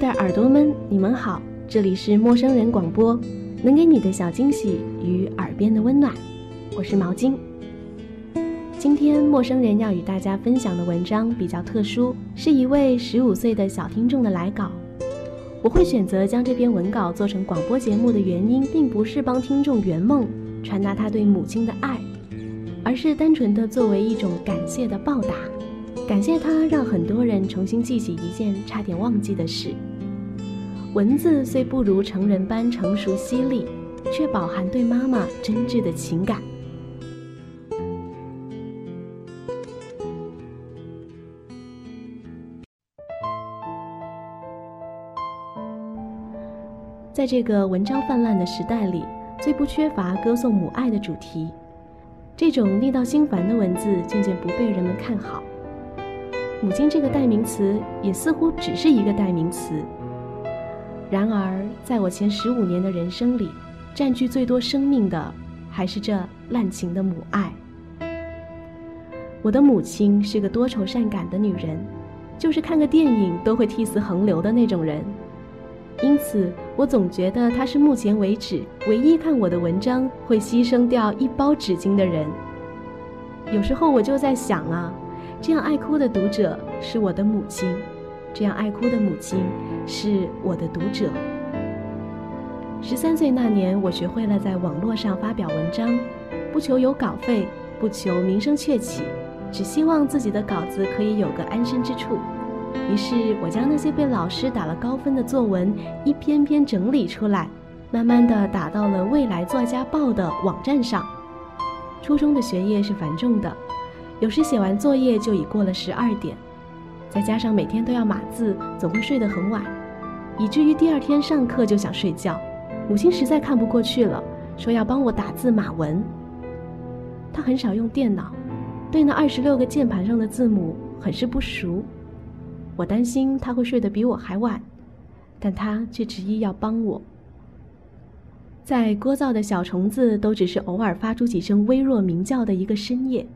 的耳朵们，你们好，这里是陌生人广播，能给你的小惊喜与耳边的温暖，我是毛巾。今天陌生人要与大家分享的文章比较特殊，是一位十五岁的小听众的来稿。我会选择将这篇文稿做成广播节目的原因，并不是帮听众圆梦，传达他对母亲的爱，而是单纯的作为一种感谢的报答。感谢他让很多人重新记起一件差点忘记的事。文字虽不如成人般成熟犀利，却饱含对妈妈真挚的情感。在这个文章泛滥的时代里，最不缺乏歌颂母爱的主题。这种腻到心烦的文字渐渐不被人们看好。母亲这个代名词也似乎只是一个代名词。然而，在我前十五年的人生里，占据最多生命的还是这滥情的母爱。我的母亲是个多愁善感的女人，就是看个电影都会涕泗横流的那种人。因此，我总觉得她是目前为止唯一看我的文章会牺牲掉一包纸巾的人。有时候我就在想啊。这样爱哭的读者是我的母亲，这样爱哭的母亲是我的读者。十三岁那年，我学会了在网络上发表文章，不求有稿费，不求名声鹊起，只希望自己的稿子可以有个安身之处。于是，我将那些被老师打了高分的作文一篇篇整理出来，慢慢的打到了未来作家报的网站上。初中的学业是繁重的。有时写完作业就已过了十二点，再加上每天都要码字，总会睡得很晚，以至于第二天上课就想睡觉。母亲实在看不过去了，说要帮我打字码文。她很少用电脑，对那二十六个键盘上的字母很是不熟。我担心她会睡得比我还晚，但她却执意要帮我。在聒噪的小虫子都只是偶尔发出几声微弱鸣叫的一个深夜。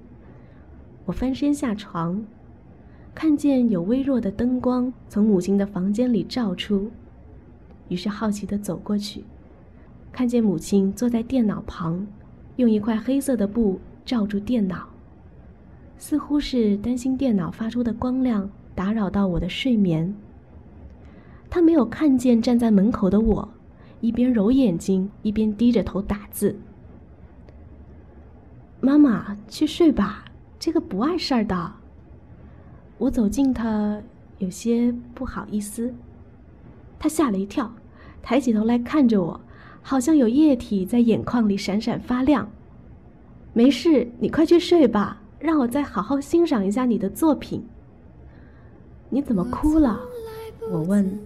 我翻身下床，看见有微弱的灯光从母亲的房间里照出，于是好奇地走过去，看见母亲坐在电脑旁，用一块黑色的布罩住电脑，似乎是担心电脑发出的光亮打扰到我的睡眠。她没有看见站在门口的我，一边揉眼睛一边低着头打字。妈妈，去睡吧。这个不碍事儿的。我走近他，有些不好意思。他吓了一跳，抬起头来看着我，好像有液体在眼眶里闪闪发亮。没事，你快去睡吧，让我再好好欣赏一下你的作品。你怎么哭了？我问。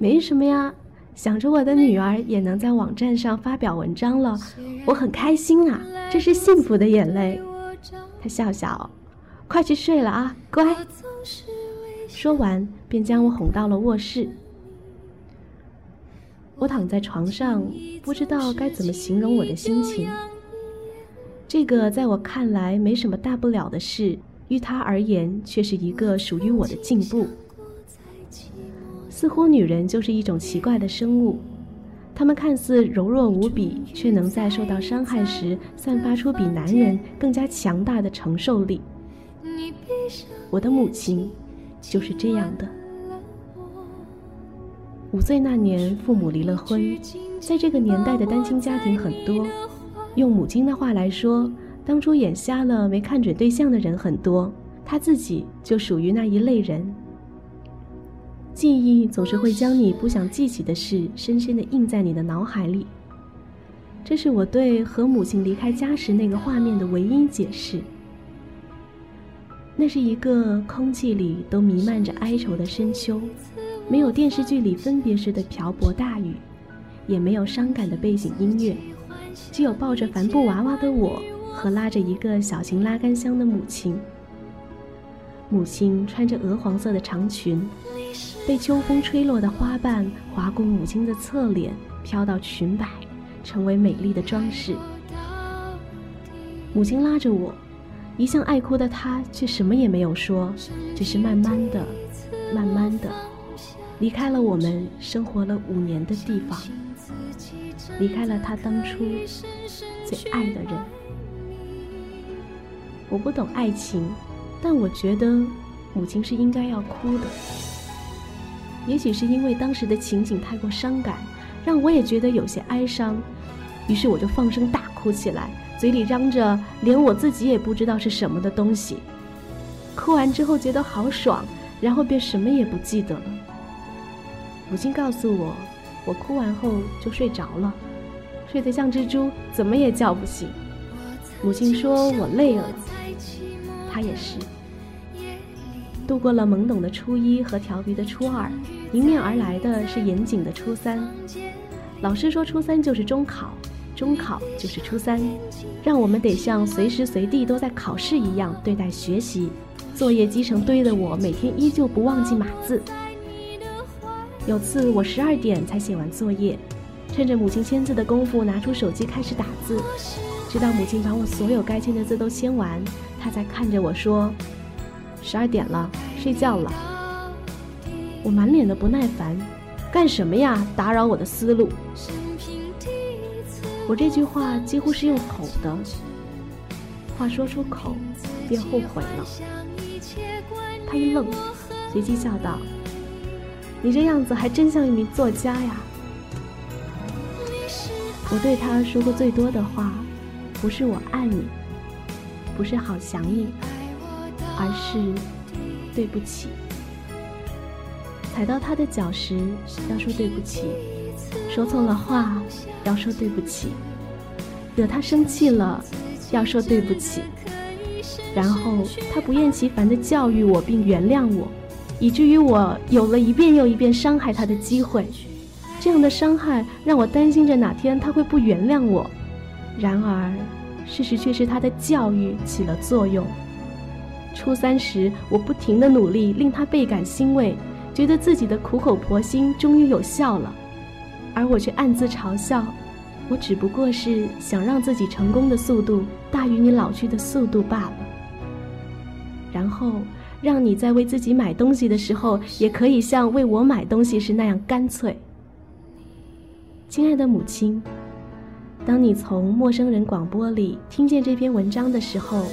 没什么呀，想着我的女儿也能在网站上发表文章了，我很开心啊，这是幸福的眼泪。他笑笑，快去睡了啊，乖。说完，便将我哄到了卧室。我躺在床上，不知道该怎么形容我的心情。这个在我看来没什么大不了的事，于他而言却是一个属于我的进步。似乎女人就是一种奇怪的生物。他们看似柔弱无比，却能在受到伤害时散发出比男人更加强大的承受力。我的母亲就是这样的。五岁那年，父母离了婚，在这个年代的单亲家庭很多。用母亲的话来说，当初眼瞎了没看准对象的人很多，她自己就属于那一类人。记忆总是会将你不想记起的事深深地印在你的脑海里。这是我对和母亲离开家时那个画面的唯一解释。那是一个空气里都弥漫着哀愁的深秋，没有电视剧里分别时的瓢泼大雨，也没有伤感的背景音乐，只有抱着帆布娃娃的我和拉着一个小型拉杆箱的母亲。母亲穿着鹅黄色的长裙，被秋风吹落的花瓣划过母亲的侧脸，飘到裙摆，成为美丽的装饰。母亲拉着我，一向爱哭的她却什么也没有说，只是慢慢的、慢慢的离开了我们生活了五年的地方，离开了她当初最爱的人。我不懂爱情。但我觉得，母亲是应该要哭的。也许是因为当时的情景太过伤感，让我也觉得有些哀伤，于是我就放声大哭起来，嘴里嚷着连我自己也不知道是什么的东西。哭完之后觉得好爽，然后便什么也不记得了。母亲告诉我，我哭完后就睡着了，睡得像只猪，怎么也叫不醒。母亲说我累了。她也是度过了懵懂的初一和调皮的初二，迎面而来的是严谨的初三。老师说初三就是中考，中考就是初三，让我们得像随时随地都在考试一样对待学习。作业积成堆的我，每天依旧不忘记码字。有次我十二点才写完作业，趁着母亲签字的功夫，拿出手机开始打字，直到母亲把我所有该签的字都签完。她才看着我说：“十二点了，睡觉了。”我满脸的不耐烦：“干什么呀？打扰我的思路。”我这句话几乎是用吼的，话说出口便后悔了。他一愣，随即笑道：“你这样子还真像一名作家呀。”我对他说过最多的话，不是我爱你。不是好想你，而是对不起。踩到他的脚时要说对不起，说错了话要说对不起，惹他生气了要说对不起。然后他不厌其烦地教育我并原谅我，以至于我有了一遍又一遍伤害他的机会。这样的伤害让我担心着哪天他会不原谅我。然而。事实却是他的教育起了作用。初三时，我不停的努力，令他倍感欣慰，觉得自己的苦口婆心终于有效了，而我却暗自嘲笑，我只不过是想让自己成功的速度大于你老去的速度罢了。然后，让你在为自己买东西的时候，也可以像为我买东西时那样干脆。亲爱的母亲。当你从陌生人广播里听见这篇文章的时候，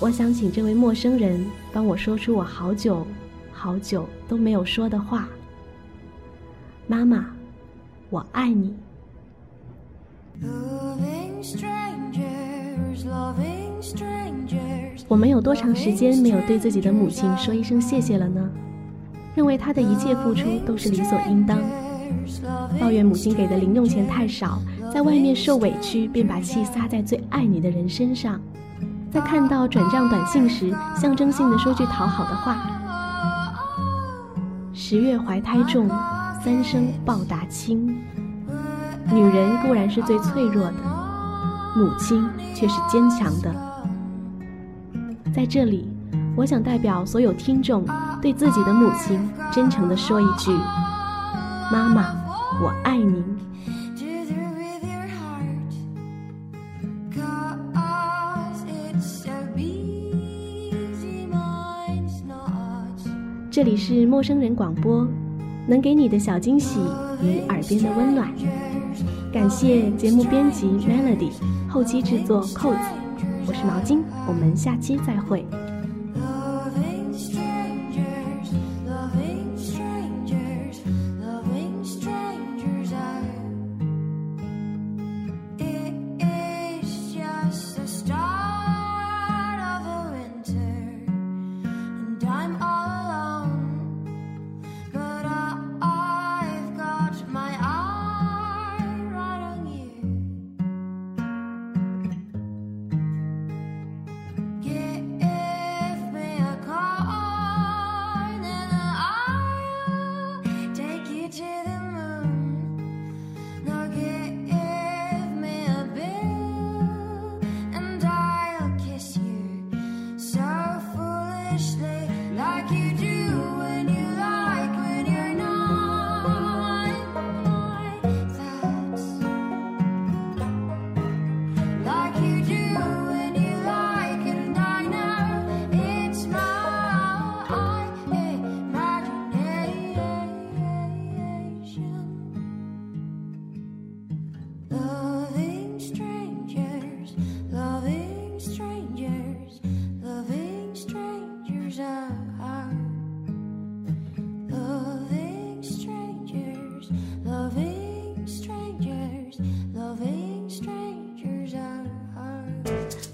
我想请这位陌生人帮我说出我好久、好久都没有说的话。妈妈，我爱你。我们有多长时间没有对自己的母亲说一声谢谢了呢？认为她的一切付出都是理所应当，抱怨母亲给的零用钱太少。在外面受委屈，便把气撒在最爱你的人身上；在看到转账短信时，象征性的说句讨好的话。十月怀胎重，三生报答轻。女人固然是最脆弱的，母亲却是坚强的。在这里，我想代表所有听众，对自己的母亲真诚的说一句：妈妈，我爱您。这里是陌生人广播，能给你的小惊喜与耳边的温暖。感谢节目编辑 Melody，后期制作扣子。我是毛巾，我们下期再会。foolishly like you do.